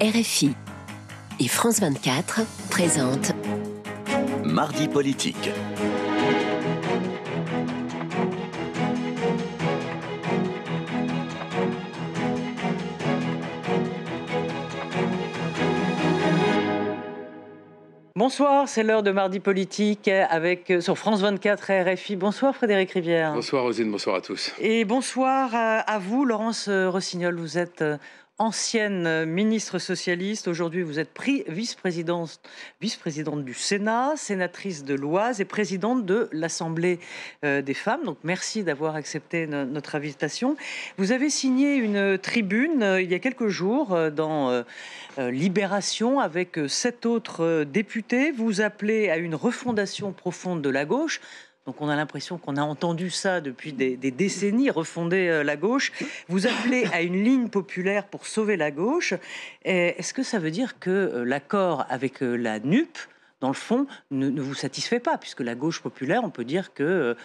RFI et France 24 présentent Mardi politique. Bonsoir, c'est l'heure de Mardi Politique avec euh, sur France 24 et RFI. Bonsoir Frédéric Rivière. Bonsoir Rosine, bonsoir à tous. Et bonsoir à, à vous Laurence euh, Rossignol. Vous êtes euh, ancienne ministre socialiste. Aujourd'hui, vous êtes vice-présidente vice du Sénat, sénatrice de l'Oise et présidente de l'Assemblée euh, des femmes. Donc, merci d'avoir accepté notre invitation. Vous avez signé une tribune euh, il y a quelques jours euh, dans Libération avec sept autres députés. Vous appelez à une refondation profonde de la gauche. Donc on a l'impression qu'on a entendu ça depuis des, décennies, refonder euh, la gauche. Vous appelez à une ligne populaire pour sauver la gauche. Est-ce que ça veut dire que euh, l'accord avec euh, la NUP dans le fond, ne, vous satisfait pas, puisque la gauche populaire, on peut dire que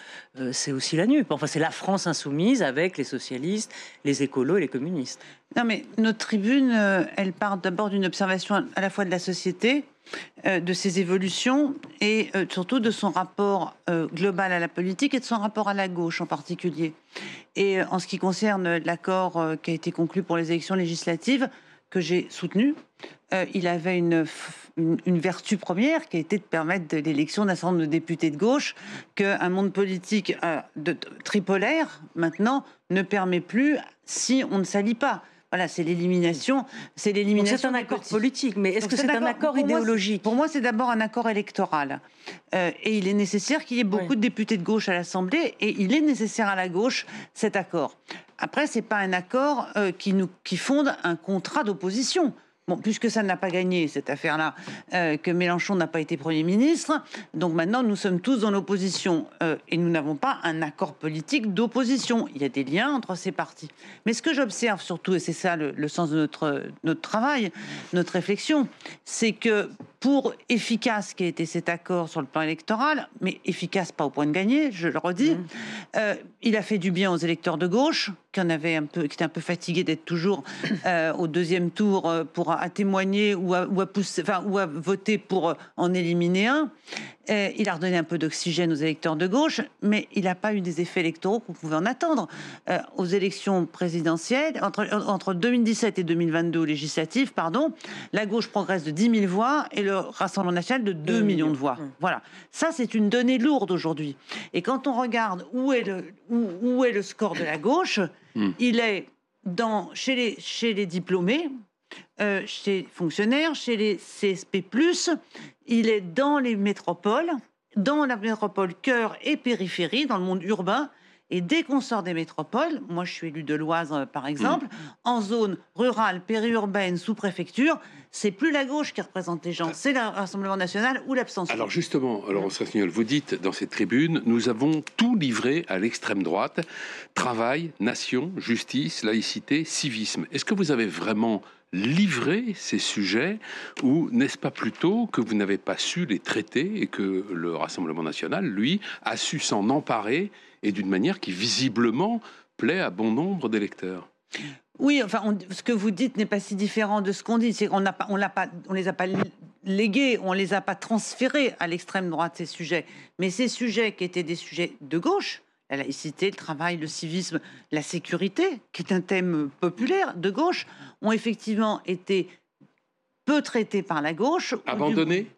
c'est aussi la NUP. Enfin, c'est la France insoumise avec les socialistes, les écolos et les communistes. Non, mais notre tribune, elle part d'abord d'une observation à la fois de la société, euh, de ses évolutions et euh, surtout de son rapport euh, global à la politique et de son rapport à la gauche en particulier. Et en ce qui concerne l'accord qui a été conclu pour les élections législatives, que j'ai soutenu, il avait une, une, vertu première qui a été de permettre l'élection d'un certain nombre de députés de gauche qu'un monde politique de, tripolaire, maintenant, ne permet plus si on ne s'allie pas. Voilà, c'est l'élimination. C'est l'élimination. C'est un accord politique, mais est-ce que c'est un accord idéologique? Pour moi, c'est d'abord un accord électoral. Euh, et il est nécessaire qu'il y ait beaucoup de députés de gauche à l'Assemblée, et il est nécessaire à la gauche cet accord. Après, c'est pas un accord euh, qui nous qui fonde un contrat d'opposition. Bon, puisque ça n'a pas gagné cette affaire-là, euh, que Mélenchon n'a pas été Premier ministre, donc maintenant nous sommes tous dans l'opposition euh, et nous n'avons pas un accord politique d'opposition. Il y a des liens entre ces partis. Mais ce que j'observe surtout, et c'est ça le, le, sens de notre, notre travail, notre réflexion, c'est que pour efficace qui a été cet accord sur le plan électoral, mais efficace pas au point de gagner, je le redis, mmh. euh, il a fait du bien aux électeurs de gauche, qui en avaient un peu, qui étaient un peu fatigués d'être toujours euh, au deuxième tour euh, pour à témoigner ou à, ou à pousser, enfin, ou à voter pour en éliminer un. Euh, il a redonné un peu d'oxygène aux électeurs de gauche, mais il n'a pas eu des effets électoraux qu'on pouvait en attendre. Euh, aux élections présidentielles, entre, entre 2017 et 2022 aux législatives, pardon, la gauche progresse de 10 000 voix et le Rassemblement national de 2 millions de voix. Mmh. Voilà. Ça, c'est une donnée lourde aujourd'hui. Et quand on regarde où est le, où, est le score de la gauche, mmh. il est dans, chez, les, chez les diplômés, euh, chez les fonctionnaires, chez les CSP+, il est dans les métropoles, dans la métropole cœur et périphérie, dans le monde urbain. Et dès qu'on sort des métropoles, moi je suis élu de l'Oise euh, par exemple, en zone rurale, périurbaine, sous-préfecture, c'est plus la gauche qui représente les gens, c'est le Rassemblement national ou l'abstention. Alors justement, Laurence Rossignol, vous dites dans cette tribune, nous avons tout livré à l'extrême droite, travail, nation, justice, laïcité, civisme. Est-ce que vous avez vraiment livrer ces sujets ou n'est-ce pas plutôt que vous n'avez pas su les traiter et que le Rassemblement national, lui, a su s'en emparer et d'une manière qui visiblement plaît à bon nombre d'électeurs? Oui, enfin, ce que vous dites n'est pas si différent de ce qu'on dit. C'est qu'on n'a pas, on l'a pas, on les a pas légués, on les a pas transférés à l'extrême droite ces sujets. Mais ces sujets qui étaient des sujets de gauche, la laïcité, le travail, le civisme, la sécurité, qui est un thème populaire de gauche, ont effectivement été peu traités par la gauche. Abandonnés?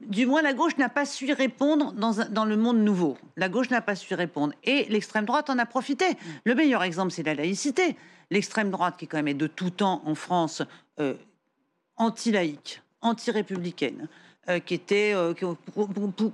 Du, moins, la gauche n'a pas su répondre dans, dans, le monde nouveau. La gauche n'a pas su répondre. Et l'extrême droite en a profité. Le meilleur exemple, c'est la laïcité. L'extrême droite, qui quand même est de tout temps en France euh, anti-laïque, anti-républicaine, euh, qui était euh,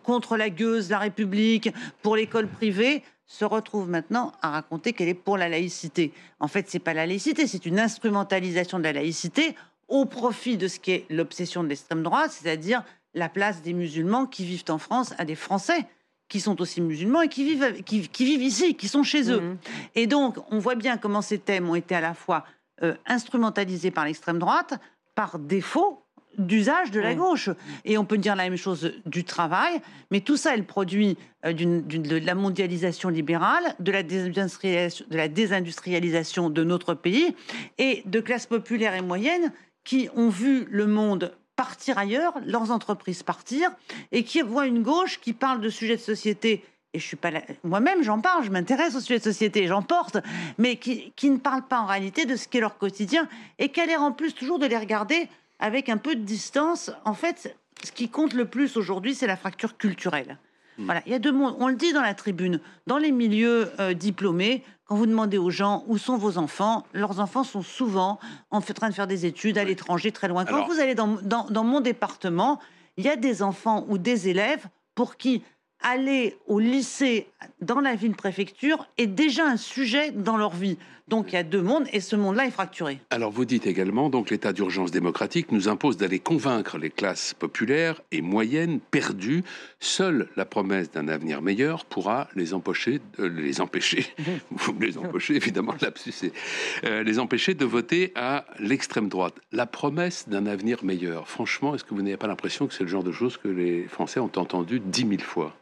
contre la gueuse, la République, pour l'école privée, se retrouve maintenant à raconter qu'elle est pour la laïcité. En fait, c'est pas la laïcité, c'est une instrumentalisation de la laïcité au profit de ce qui est l'obsession de l'extrême droite, c'est-à-dire la place des musulmans qui vivent en France à des Français qui sont aussi musulmans et qui vivent, qui, vivent ici, qui sont chez eux. Mmh. Et donc, on voit bien comment ces thèmes ont été à la fois euh, instrumentalisés par l'extrême droite, par défaut, d'usage de la gauche. Et on peut dire la même chose du travail, mais tout ça est le produit euh, de la mondialisation libérale, de la, désindustrialisation, de la désindustrialisation de notre pays et de classes populaires et moyennes qui ont vu le monde partir ailleurs, leurs entreprises partir, et qui voient une gauche qui parle de sujets de société et je suis pas moi-même j'en parle, je m'intéresse aux sujets de société, j'en porte, mais qui, qui, ne parlent pas en réalité de ce qu'est leur quotidien et qui a l'air en plus toujours de les regarder avec un peu de distance. En fait, ce qui compte le plus aujourd'hui, c'est la fracture culturelle. Hmm. Voilà, il y a deux mondes. On le dit dans la tribune, dans les milieux euh, diplômés, quand vous demandez aux gens où sont vos enfants, leurs enfants sont souvent en train de faire des études à l'étranger, très loin. Quand vous allez dans, dans, dans mon département, il y a des enfants ou des élèves pour qui aller au lycée dans la ville-préfecture est déjà un sujet dans leur vie. Donc il y a deux mondes et ce monde-là est fracturé. Alors vous dites également, donc l'état d'urgence démocratique nous impose d'aller convaincre les classes populaires et moyennes perdues. Seule la promesse d'un avenir meilleur pourra les empêcher, de, les empêcher, vous les empêcher évidemment, euh, les empêcher de voter à l'extrême droite. La promesse d'un avenir meilleur. Franchement, est-ce que vous n'avez pas l'impression que c'est le genre de choses que les Français ont entendu dix mille fois?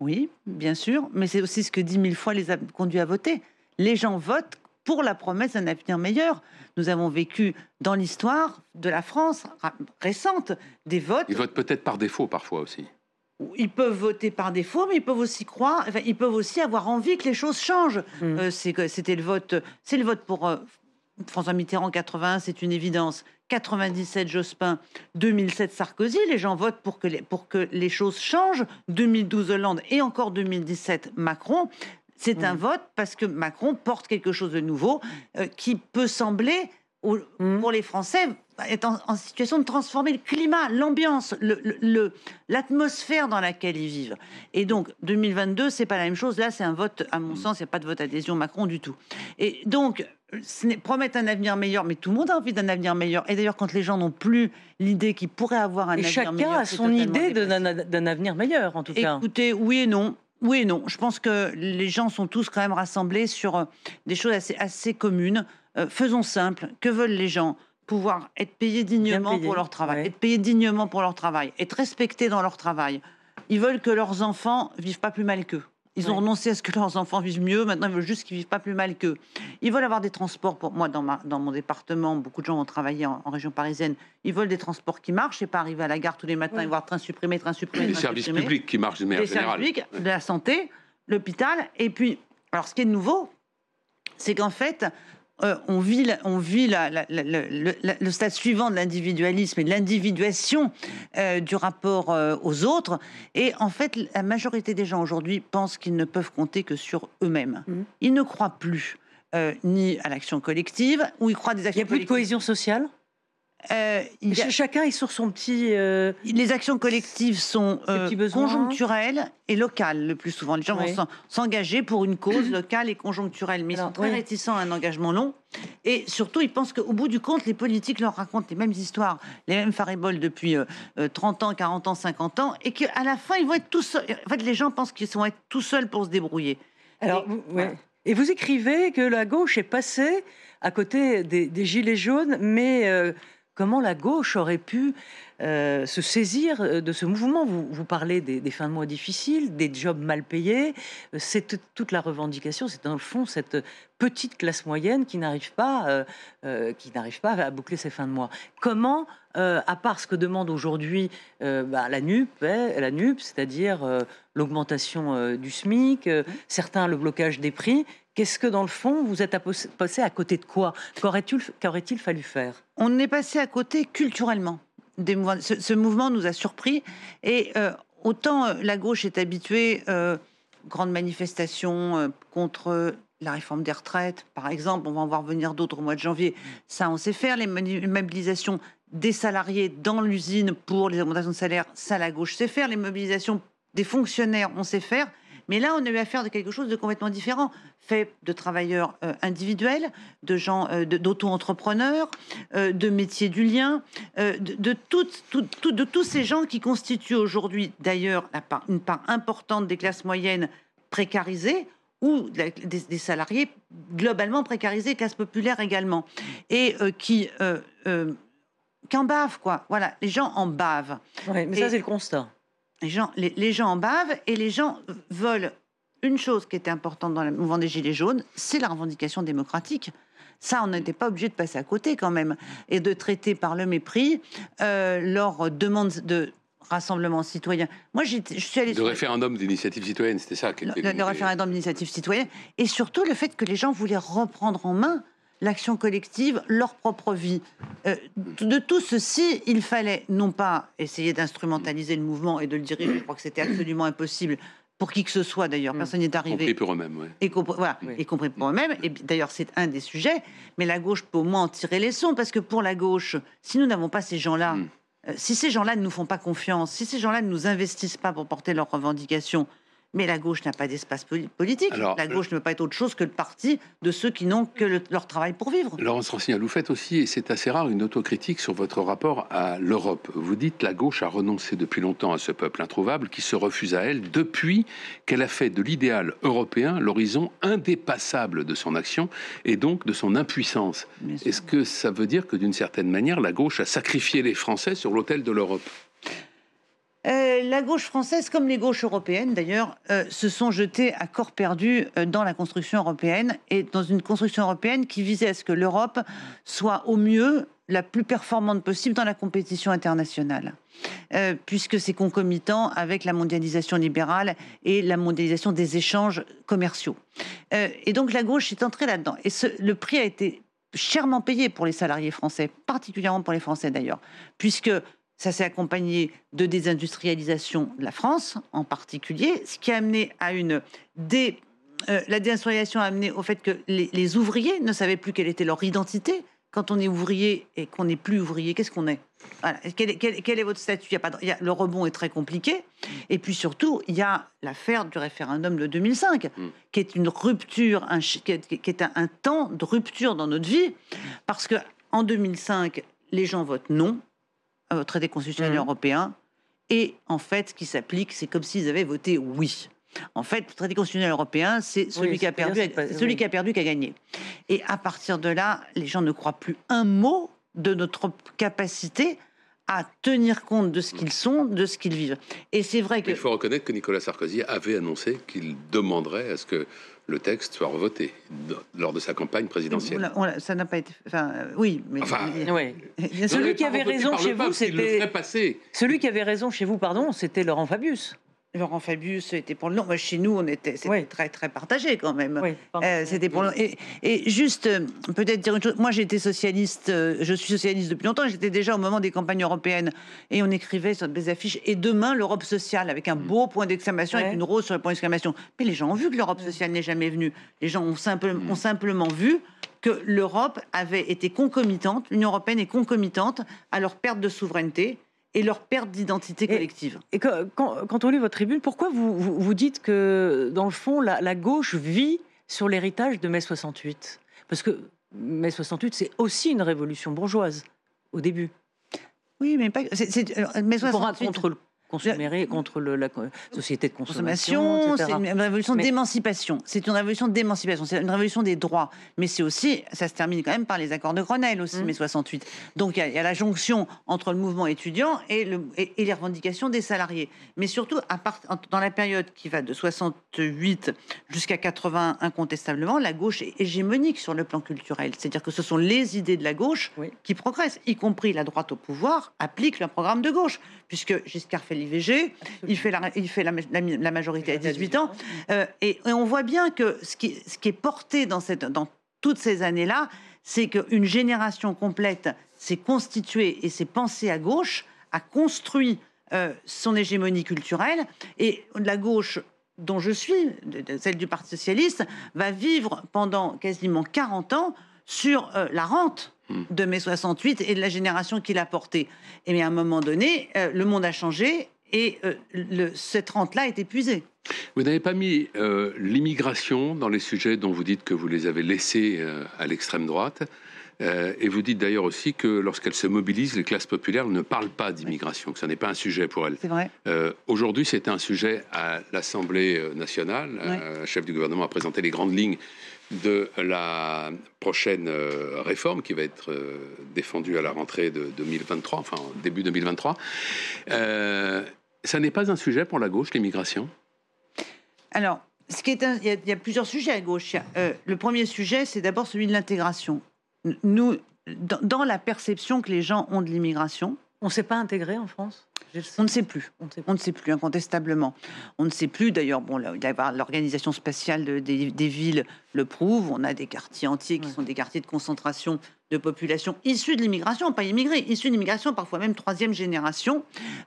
Oui, bien sûr, mais c'est aussi ce que dix mille fois les a conduits à voter. Les gens votent pour la promesse d'un avenir meilleur. Nous avons vécu dans l'histoire de la France récente des votes. Ils votent peut-être par défaut parfois aussi. Ils peuvent voter par défaut, mais ils peuvent aussi croire, enfin, ils peuvent aussi avoir envie que les choses changent. Mmh. Euh, c'était le vote, c'est le vote pour euh, François Mitterrand 81, c'est une évidence. 97 Jospin, 2007 Sarkozy, les gens votent pour que les, pour que les choses changent. 2012 Hollande et encore 2017 Macron. C'est un vote parce que Macron porte quelque chose de nouveau euh, qui peut sembler, mmh. pour les Français, être en, situation de transformer le climat, l'ambiance, l'atmosphère dans laquelle ils vivent. Et donc, 2022, c'est pas la même chose. Là, c'est un vote, à mon mmh. sens, il n'y a pas de vote adhésion Macron du tout. Et donc, promettre un avenir meilleur, mais tout le monde a envie d'un avenir meilleur. Et d'ailleurs, quand les gens n'ont plus l'idée qu'ils pourraient avoir un avenir meilleur, chacun a son idée d'un avenir meilleur, en tout cas. Écoutez, oui et non. Oui et non. Je pense que les gens sont tous quand même rassemblés sur euh, des choses assez, assez communes. Euh, faisons simple. Que veulent les gens? Pouvoir être payés dignement pour leur travail, être payés dignement pour leur travail, être respectés dans leur travail. Ils veulent que leurs enfants vivent pas plus mal qu'eux. Ils ont renoncé à ce que leurs enfants vivent mieux. Maintenant, ils veulent juste qu'ils vivent pas plus mal qu'eux. Ils veulent avoir des transports. Pour moi, dans, ma, dans mon département, beaucoup de gens ont travaillé en, région parisienne. Ils veulent des transports qui marchent et pas arriver à la gare tous les matins et voir train supprimé, train supprimé. Les services publics qui marchent de manière Les services publics, de la santé, l'hôpital. Et puis, alors, ce qui est nouveau, c'est qu'en fait, euh, on vit, on vit le, stade suivant de l'individualisme et de l'individuation euh, du rapport euh, aux autres. Et en fait, la majorité des gens aujourd'hui pensent qu'ils ne peuvent compter que sur eux-mêmes. Mmh. Ils ne croient plus ni à l'action collective, ou ils croient des actions Il n'y a plus de cohésion sociale? Euh, chacun est sur son petit. Euh, les actions collectives sont euh, conjoncturelles et locales le plus souvent. Les gens vont s'engager pour une cause locale et conjoncturelle, mais ils sont très réticents à un engagement long. Et surtout, ils pensent qu'au bout du compte, les politiques leur racontent les mêmes histoires, les mêmes fariboles depuis 30 ans, 40 ans, 50 ans, et qu'à la fin, ils vont être tous seuls. En fait, les gens pensent qu'ils vont être tout seuls pour se débrouiller. Alors, et, vous, écrivez que la gauche est passée à côté des, des gilets jaunes, mais comment la gauche aurait pu euh, se saisir euh, de ce mouvement? Vous, vous parlez des, fins de mois difficiles, des jobs mal payés. Euh, c'est toute la revendication. C'est dans le fond cette petite classe moyenne qui n'arrive pas, qui n'arrive pas à boucler ses fins de mois. Comment, à part ce que demande aujourd'hui bah, la NUP, la NUP, c'est-à-dire l'augmentation du SMIC, certains le blocage des prix. Qu'est-ce que dans le fond vous êtes passé à côté de quoi? Qu'aurait-il fallu faire? On est passé à côté culturellement ce, mouvement nous a surpris. Et euh, autant euh, la gauche est habituée, euh, grandes manifestations euh, contre la réforme des retraites, par exemple, on va en voir venir d'autres au mois de janvier. Ça, on sait faire. Les mobilisations des salariés dans l'usine pour les augmentations de salaire, ça, la gauche sait faire. Les mobilisations des fonctionnaires, on sait faire. Mais là, on a eu affaire de quelque chose de complètement différent, fait de travailleurs euh, individuels, de gens, euh, d'auto-entrepreneurs, euh, de métiers du lien, de, de, de tous ces gens qui constituent aujourd'hui, d'ailleurs, une part importante des classes moyennes précarisées ou des, salariés globalement précarisés, classes populaires également, et qui en bavent, quoi. Voilà, les gens en bavent. mais ça, c'est le constat les gens, les, gens en bavent et les gens veulent une chose qui était importante dans le mouvement des Gilets jaunes, c'est la revendication démocratique. Ça, on n'était pas obligé de passer à côté quand même et de traiter par le mépris euh, leur demande de rassemblement citoyen. Moi, je suis allée... De référendum d'initiative citoyenne, c'était ça. Le, le, le référendum d'initiative citoyenne. Et surtout le fait que les gens voulaient reprendre en main l'action collective, leur propre vie. Euh, de tout ceci, il fallait non pas essayer d'instrumentaliser le mouvement et de le diriger, je crois que c'était absolument impossible pour qui que ce soit d'ailleurs, mm. personne n'est arrivé. Y compris pour eux-mêmes, oui. Et voilà, y compris pour eux-mêmes. Et d'ailleurs, c'est un des sujets. Mais la gauche peut au moins en tirer les sons, parce que pour la gauche, si nous n'avons pas ces gens-là, mm. euh, si ces gens-là ne nous font pas confiance, si ces gens-là ne nous investissent pas pour porter leurs revendications, mais la gauche n'a pas d'espace politique. la gauche ne peut pas être autre chose que le parti de ceux qui n'ont que leur travail pour vivre. Laurence Rossignol, vous faites aussi, et c'est assez rare, une autocritique sur votre rapport à l'Europe. Vous dites la gauche a renoncé depuis longtemps à ce peuple introuvable qui se refuse à elle depuis qu'elle a fait de l'idéal européen l'horizon indépassable de son action et donc de son impuissance. Est-ce que ça veut dire que d'une certaine manière, la gauche a sacrifié les Français sur l'autel de l'Europe? Euh, la gauche française, comme les gauches européennes d'ailleurs, euh, se sont jetées à corps perdu euh, dans la construction européenne et dans une construction européenne qui visait à ce que l'Europe soit au mieux la plus performante possible dans la compétition internationale, puisque c'est concomitant avec la mondialisation libérale et la mondialisation des échanges commerciaux. et donc la gauche est entrée là-dedans. Et le prix a été chèrement payé pour les salariés français, particulièrement pour les Français d'ailleurs, puisque ça s'est accompagné de désindustrialisation de la France en particulier, ce qui a amené à une dé... Euh, la désindustrialisation a amené au fait que les, ouvriers ne savaient plus quelle était leur identité. Quand on est ouvrier et qu'on n'est plus ouvrier, qu'est-ce qu'on est, quel, est votre statut? Il y a pas Le rebond est très compliqué. Et puis surtout, il y a l'affaire du référendum de 2005, mm. qui est une rupture, un, qui est, un, un temps de rupture dans notre vie, parce que en 2005, les gens votent non au traité constitutionnel mmh. européen. Et en fait, ce qui s'applique, c'est comme s'ils avaient voté oui. En fait, le traité constitutionnel européen, c'est celui, qui a perdu, celui qui a perdu qui a gagné. Et à partir de là, les gens ne croient plus un mot de notre capacité à tenir compte de ce qu'ils sont, de ce qu'ils vivent. Et c'est vrai que... Il faut reconnaître que Nicolas Sarkozy avait annoncé qu'il demanderait à ce que le texte soit revoté lors de sa campagne présidentielle. ça n'a pas été. Enfin, euh, oui, mais. Enfin, Celui qui avait raison chez vous, c'était. Celui qui avait raison chez vous, pardon, c'était Laurent Fabius. Laurent Fabius était pour le nom. chez nous, on était très très partagé quand même. Euh, c'était pour le et, et, juste euh, peut-être dire une chose. Moi, j'étais socialiste. Euh, je suis socialiste depuis longtemps. J'étais déjà au moment des campagnes européennes et on écrivait sur des affiches. Et demain, l'Europe sociale avec un mm. beau point d'exclamation avec une rose sur le point d'exclamation. Mais les gens ont vu que l'Europe sociale n'est jamais venue. Les gens ont mm. ont simplement vu que l'Europe avait été concomitante, l'Union européenne est concomitante à leur perte de souveraineté et leur perte d'identité collective. Et, quand, on lit votre tribune, pourquoi vous, vous, dites que, dans le fond, la, gauche vit sur l'héritage de mai 68 Parce que mai 68, c'est aussi une révolution bourgeoise, au début. Oui, mais pas. C'est, mai 68... contre le consommer contre le, la société de consommation. c'est une révolution d'émancipation. C'est une révolution d'émancipation. C'est une révolution des droits. Mais c'est aussi, ça se termine quand même par les accords de Grenelle aussi, mmh. mai 68. Donc il y, a la jonction entre le mouvement étudiant et, le, et, les revendications des salariés. Mais surtout, à part, dans la période qui va de 68 jusqu'à 80, incontestablement, la gauche est hégémonique sur le plan culturel. C'est-à-dire que ce sont les idées de la gauche qui progressent, y compris la droite au pouvoir, applique le programme de gauche puisque Giscard fait l'IVG, il fait, la, il fait la, majorité à 18 ans. Euh, et, on voit bien que ce qui, ce qui est porté dans, cette, dans toutes ces années-là, c'est qu'une génération complète s'est constituée et s'est pensée à gauche, a construit euh, son hégémonie culturelle, et la gauche dont je suis, celle du Parti socialiste, va vivre pendant quasiment 40 ans sur euh, la rente de mai 68 et de la génération qui l'a porté. Et mais à un moment donné, euh, le monde a changé et euh, le, cette rente-là est épuisée. Vous n'avez pas mis euh, l'immigration dans les sujets dont vous dites que vous les avez laissés à l'extrême droite. Et vous dites d'ailleurs aussi que lorsqu'elles se mobilisent, les classes populaires ne parlent pas d'immigration, que ce n'est pas un sujet pour elles. C'est vrai. Aujourd'hui, c'est un sujet à l'Assemblée nationale. Le chef du gouvernement a présenté les grandes lignes de la prochaine euh, réforme qui va être euh, défendue à la rentrée de 2023, enfin début 2023. Euh, ça n'est pas un sujet pour la gauche, l'immigration? Alors, ce qui est un- il, y a, il y a plusieurs sujets à gauche. Euh, le premier sujet, c'est d'abord celui de l'intégration. Nous, dans, dans la perception que les gens ont de l'immigration, On ne s'est pas intégré en France? On ne sait plus. on ne sait plus, incontestablement. On ne sait plus, d'ailleurs, bon, l'organisation spatiale de- des, des villes le prouve. On a des quartiers entiers qui Ouais. sont des quartiers de concentration de population issue de l'immigration, pas immigrés, issue de l'immigration, parfois même troisième génération.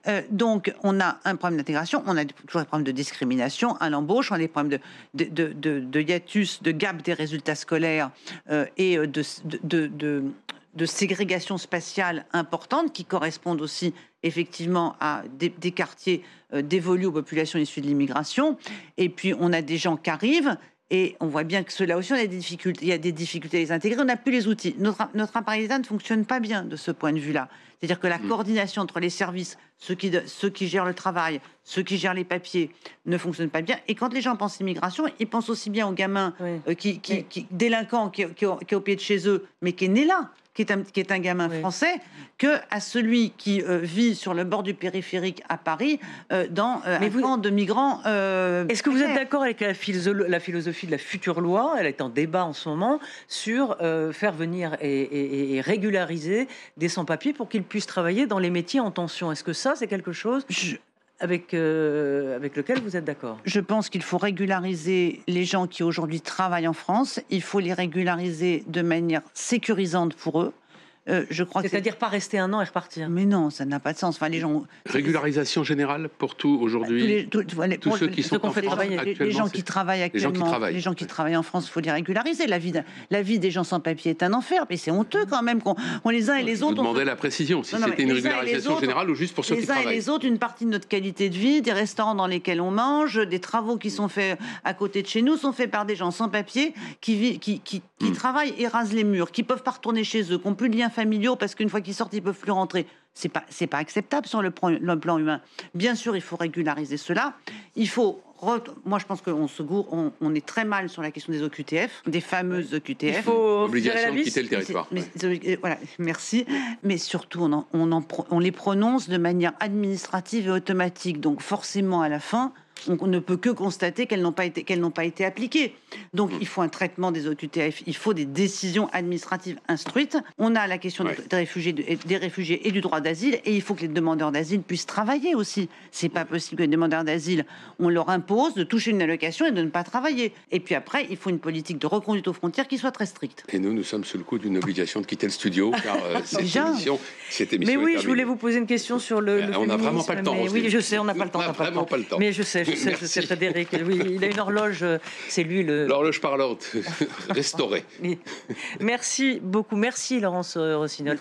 Euh, donc, on a un problème d'intégration, on a toujours des problèmes de discrimination à l'embauche, on a des problèmes de, de, de, de- de hiatus, de gap des résultats scolaires euh, et euh, de, de, ségrégation spatiale importante qui correspondent aussi effectivement à des, des quartiers euh, dévolus aux populations issues de l'immigration. Et puis, on a des gens qui arrivent. Et on voit bien que cela aussi, on a des difficultés, il y a des difficultés à les intégrer. On n'a plus les outils. Notre, notre appareil d'État ne fonctionne pas bien de ce point de vue-là. C'est-à-dire que la coordination entre les services, ceux qui, ceux qui gèrent le travail, ceux qui gèrent les papiers, ne fonctionne pas bien. Et quand les gens pensent immigration, ils pensent aussi bien aux gamins Oui. euh, qui, qui, Mais- qui- délinquant qui, qui, qui est au pied de chez eux, mais qui est né là, qui est un, qui est un gamin Oui. français, que à celui qui euh, vit sur le bord du périphérique à Paris, euh, dans euh, Mais un vous- camp de migrants. euh, Est-ce que vous êtes d'accord avec la, philosoph- la philosophie de la future loi? Elle est en débat en ce moment sur euh, faire venir et, et- et régulariser des sans-papiers pour qu'ils puissent travailler dans les métiers en tension. Est-ce que ça, c'est quelque chose Je, avec, euh, avec lequel vous êtes d'accord? Je pense qu'il faut régulariser les gens qui aujourd'hui travaillent en France. Il faut les régulariser de manière sécurisante pour eux. Euh, je crois que c'est- C'est-à-dire pas rester un an et repartir Mais non, ça n'a pas de sens. Enfin, les gens. Régularisation générale pour tout Tous aujourd'hui. les- tous- tous les- tous pour- ceux qui sont en fait France travailler. les- les, actuellement, gens qui travaillent les gens actuellement, qui travaillent. les gens qui travaillent en France, il faut les régulariser. La vie, de- la vie des gens sans papier est un enfer, mais c'est honteux quand même qu'on on les uns et les Je vous autres. on demandais se- la précision, si c'était une régularisation autres- générale ou juste pour ceux qui les uns et travaillent. les autres, une partie de notre qualité de vie, des restaurants dans lesquels on mange, des travaux qui sont faits à côté de chez nous, sont faits par des gens sans papier qui, vivent, qui, qui, qui Hmm. travaillent et rasent les murs, qui peuvent pas retourner chez eux, qui n'ont plus de liens familiaux parce qu'une fois qu'ils sortent, ils peuvent plus rentrer. C'est pas, c'est pas acceptable sur le plan, le plan humain. Bien sûr, il faut régulariser cela. Il faut. Moi, je pense qu'on se gourre, on, on est très mal sur la question des OQTF, des fameuses OQTF. Il faut Obligation de quitter le territoire. Mais, ouais. voilà, merci. Mais surtout, on, en- on, en on les prononce de manière administrative et automatique. Donc, forcément, à la fin, on, on ne peut que constater qu'elles n'ont pas été, qu'elles n'ont pas été appliquées. Donc, il faut un traitement des OQTF. Il faut des décisions administratives instruites. On a la question Ouais. des, réfugiés, de- des réfugiés et du droit d'asile. Et il faut que les demandeurs d'asile puissent travailler aussi. C'est pas possible que les demandeurs d'asile, on leur impose de toucher une allocation et de ne pas travailler. Et puis après, il faut une politique de reconduite aux frontières qui soit très stricte. Et nous, nous sommes sous le coup d'une obligation de quitter le studio, car euh, cette, Déjà émission, cette émission Mais est oui, je voulais vous poser une question sur le. Euh, le on n'a vraiment pas le temps, mais. Oui, je sais, on n'a pas le temps. On n'a vraiment pas le temps. Mais je sais, sais, Frédéric. Oui, il a une horloge. euh, C'est lui le. L'horloge parlante, restaurée. Merci beaucoup. Merci, Laurence euh, Rossignol.